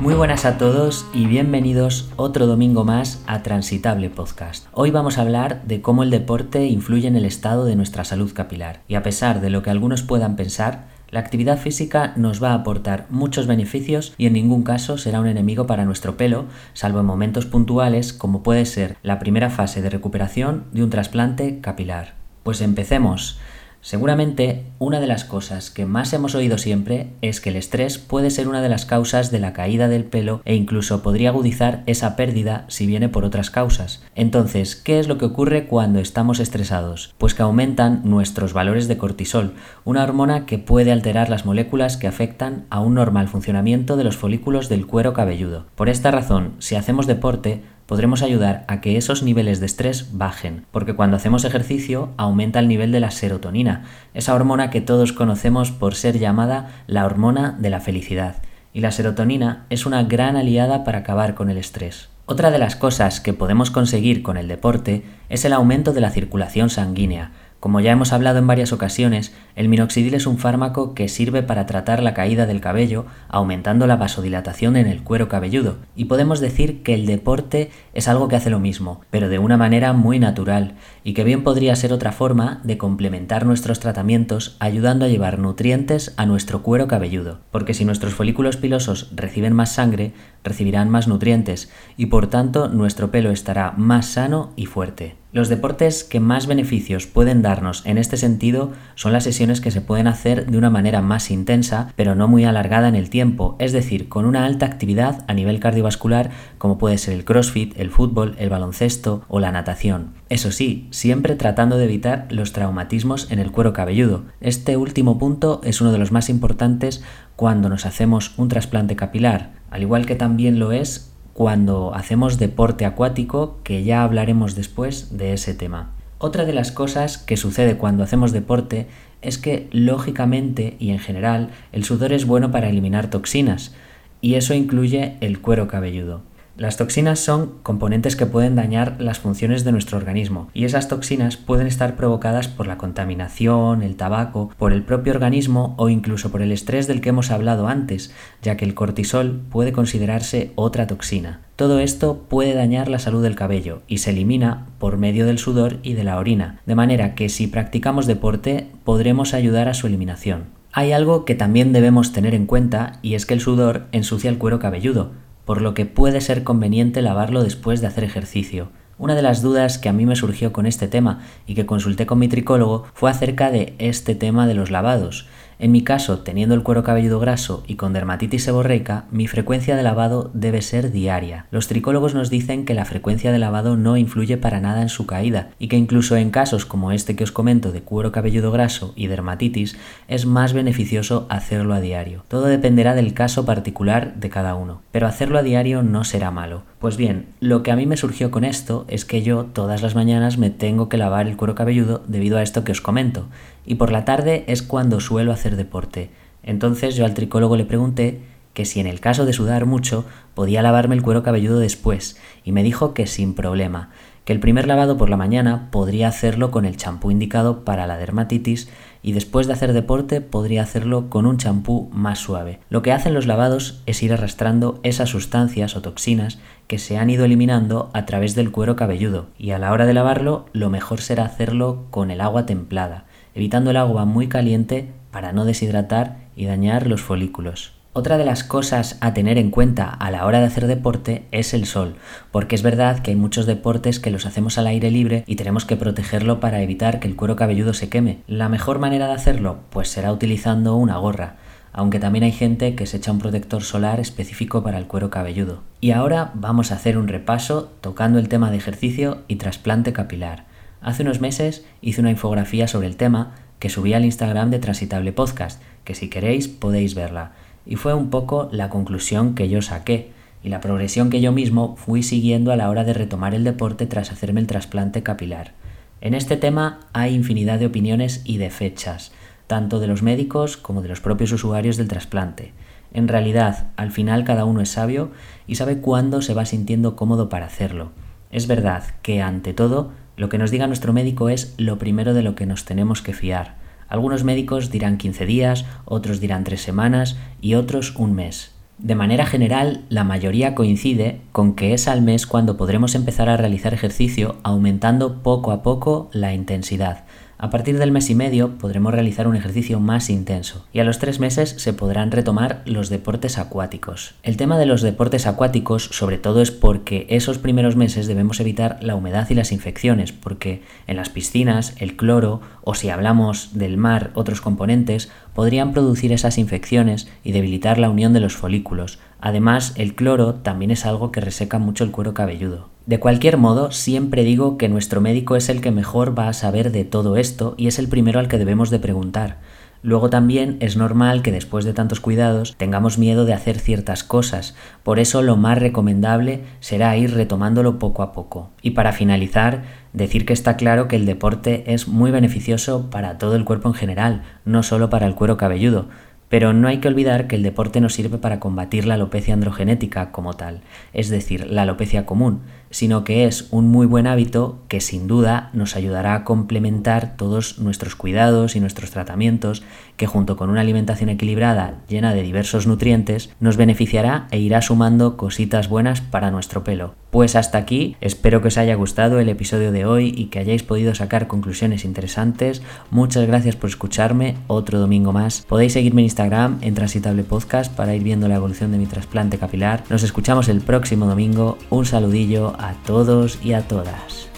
días a todos y bienvenidos otro domingo más a Transitable Podcast. Hoy vamos a hablar de cómo el deporte influye en el estado de nuestra salud capilar. Y a pesar de lo que algunos puedan pensar, la actividad física nos va a aportar muchos beneficios y en ningún caso será un enemigo para nuestro pelo, salvo en momentos puntuales como puede ser la primera fase de recuperación de un trasplante capilar. Pues empecemos. Seguramente una de las cosas que más hemos oído siempre es que el estrés puede ser una de las causas de la caída del pelo e incluso podría agudizar esa pérdida si viene por otras causas. Entonces, ¿qué es lo que ocurre cuando estamos estresados? Pues que aumentan nuestros valores de cortisol, una hormona que puede alterar las moléculas que afectan a un normal funcionamiento de los folículos del cuero cabelludo. Por esta razón, si hacemos deporte, podremos ayudar a que esos niveles de estrés bajen, porque cuando hacemos ejercicio aumenta el nivel de la serotonina, esa hormona que todos conocemos por ser llamada la hormona de la felicidad. Y la serotonina es una gran aliada para acabar con el estrés. Otra de las cosas que podemos conseguir con el deporte es el aumento de la circulación sanguínea, como ya hemos hablado en varias ocasiones, el minoxidil es un fármaco que sirve para tratar la caída del cabello, aumentando la vasodilatación en el cuero cabelludo, y podemos decir que el deporte es algo que hace lo mismo, pero de una manera muy natural, y que bien podría ser otra forma de complementar nuestros tratamientos ayudando a llevar nutrientes a nuestro cuero cabelludo, porque si nuestros folículos pilosos reciben más sangre, recibirán más nutrientes, y por tanto nuestro pelo estará más sano y fuerte. Los deportes que más beneficios pueden darnos en este sentido son las sesiones que se pueden hacer de una manera más intensa, pero no muy alargada en el tiempo, es decir, con una alta actividad a nivel cardiovascular como puede ser el crossfit, el fútbol, el baloncesto o la natación. Eso sí, siempre tratando de evitar los traumatismos en el cuero cabelludo. Este último punto es uno de los más importantes cuando nos hacemos un trasplante capilar, al igual que también lo es cuando hacemos deporte acuático, que ya hablaremos después de ese tema. Otra de las cosas que sucede cuando hacemos deporte es que, lógicamente y en general, el sudor es bueno para eliminar toxinas, y eso incluye el cuero cabelludo. Las toxinas son componentes que pueden dañar las funciones de nuestro organismo y esas toxinas pueden estar provocadas por la contaminación, el tabaco, por el propio organismo o incluso por el estrés del que hemos hablado antes, ya que el cortisol puede considerarse otra toxina. Todo esto puede dañar la salud del cabello y se elimina por medio del sudor y de la orina, de manera que si practicamos deporte podremos ayudar a su eliminación. Hay algo que también debemos tener en cuenta y es que el sudor ensucia el cuero cabelludo, por lo que puede ser conveniente lavarlo después de hacer ejercicio. Una de las dudas que a mí me surgió con este tema y que consulté con mi tricólogo fue acerca de este tema de los lavados, en mi caso, teniendo el cuero cabelludo graso y con dermatitis seborreica, mi frecuencia de lavado debe ser diaria. Los tricólogos nos dicen que la frecuencia de lavado no influye para nada en su caída y que incluso en casos como este que os comento de cuero cabelludo graso y dermatitis es más beneficioso hacerlo a diario. Todo dependerá del caso particular de cada uno, pero hacerlo a diario no será malo. Pues bien, lo que a mí me surgió con esto es que yo todas las mañanas me tengo que lavar el cuero cabelludo debido a esto que os comento, y por la tarde es cuando suelo hacer deporte. Entonces yo al tricólogo le pregunté que si en el caso de sudar mucho podía lavarme el cuero cabelludo después, y me dijo que sin problema, que el primer lavado por la mañana podría hacerlo con el champú indicado para la dermatitis y después de hacer deporte podría hacerlo con un champú más suave. Lo que hacen los lavados es ir arrastrando esas sustancias o toxinas que se han ido eliminando a través del cuero cabelludo y a la hora de lavarlo lo mejor será hacerlo con el agua templada, evitando el agua muy caliente para no deshidratar y dañar los folículos. Otra de las cosas a tener en cuenta a la hora de hacer deporte es el sol, porque es verdad que hay muchos deportes que los hacemos al aire libre y tenemos que protegerlo para evitar que el cuero cabelludo se queme. La mejor manera de hacerlo pues será utilizando una gorra, aunque también hay gente que se echa un protector solar específico para el cuero cabelludo. Y ahora vamos a hacer un repaso tocando el tema de ejercicio y trasplante capilar. Hace unos meses hice una infografía sobre el tema que subí al Instagram de Transitable Podcast, que si queréis podéis verla y fue un poco la conclusión que yo saqué y la progresión que yo mismo fui siguiendo a la hora de retomar el deporte tras hacerme el trasplante capilar. En este tema hay infinidad de opiniones y de fechas, tanto de los médicos como de los propios usuarios del trasplante. En realidad, al final cada uno es sabio y sabe cuándo se va sintiendo cómodo para hacerlo. Es verdad que, ante todo, lo que nos diga nuestro médico es lo primero de lo que nos tenemos que fiar. Algunos médicos dirán 15 días, otros dirán 3 semanas y otros un mes. De manera general, la mayoría coincide con que es al mes cuando podremos empezar a realizar ejercicio aumentando poco a poco la intensidad. A partir del mes y medio podremos realizar un ejercicio más intenso y a los tres meses se podrán retomar los deportes acuáticos. El tema de los deportes acuáticos sobre todo es porque esos primeros meses debemos evitar la humedad y las infecciones porque en las piscinas el cloro o si hablamos del mar otros componentes podrían producir esas infecciones y debilitar la unión de los folículos. Además el cloro también es algo que reseca mucho el cuero cabelludo. De cualquier modo, siempre digo que nuestro médico es el que mejor va a saber de todo esto y es el primero al que debemos de preguntar. Luego también es normal que después de tantos cuidados tengamos miedo de hacer ciertas cosas, por eso lo más recomendable será ir retomándolo poco a poco. Y para finalizar, decir que está claro que el deporte es muy beneficioso para todo el cuerpo en general, no solo para el cuero cabelludo, pero no hay que olvidar que el deporte nos sirve para combatir la alopecia androgenética como tal, es decir, la alopecia común, sino que es un muy buen hábito que sin duda nos ayudará a complementar todos nuestros cuidados y nuestros tratamientos, que junto con una alimentación equilibrada llena de diversos nutrientes, nos beneficiará e irá sumando cositas buenas para nuestro pelo. Pues hasta aquí, espero que os haya gustado el episodio de hoy y que hayáis podido sacar conclusiones interesantes. Muchas gracias por escucharme otro domingo más. Podéis seguirme en Instagram en Transitable Podcast para ir viendo la evolución de mi trasplante capilar. Nos escuchamos el próximo domingo. Un saludillo a todos y a todas.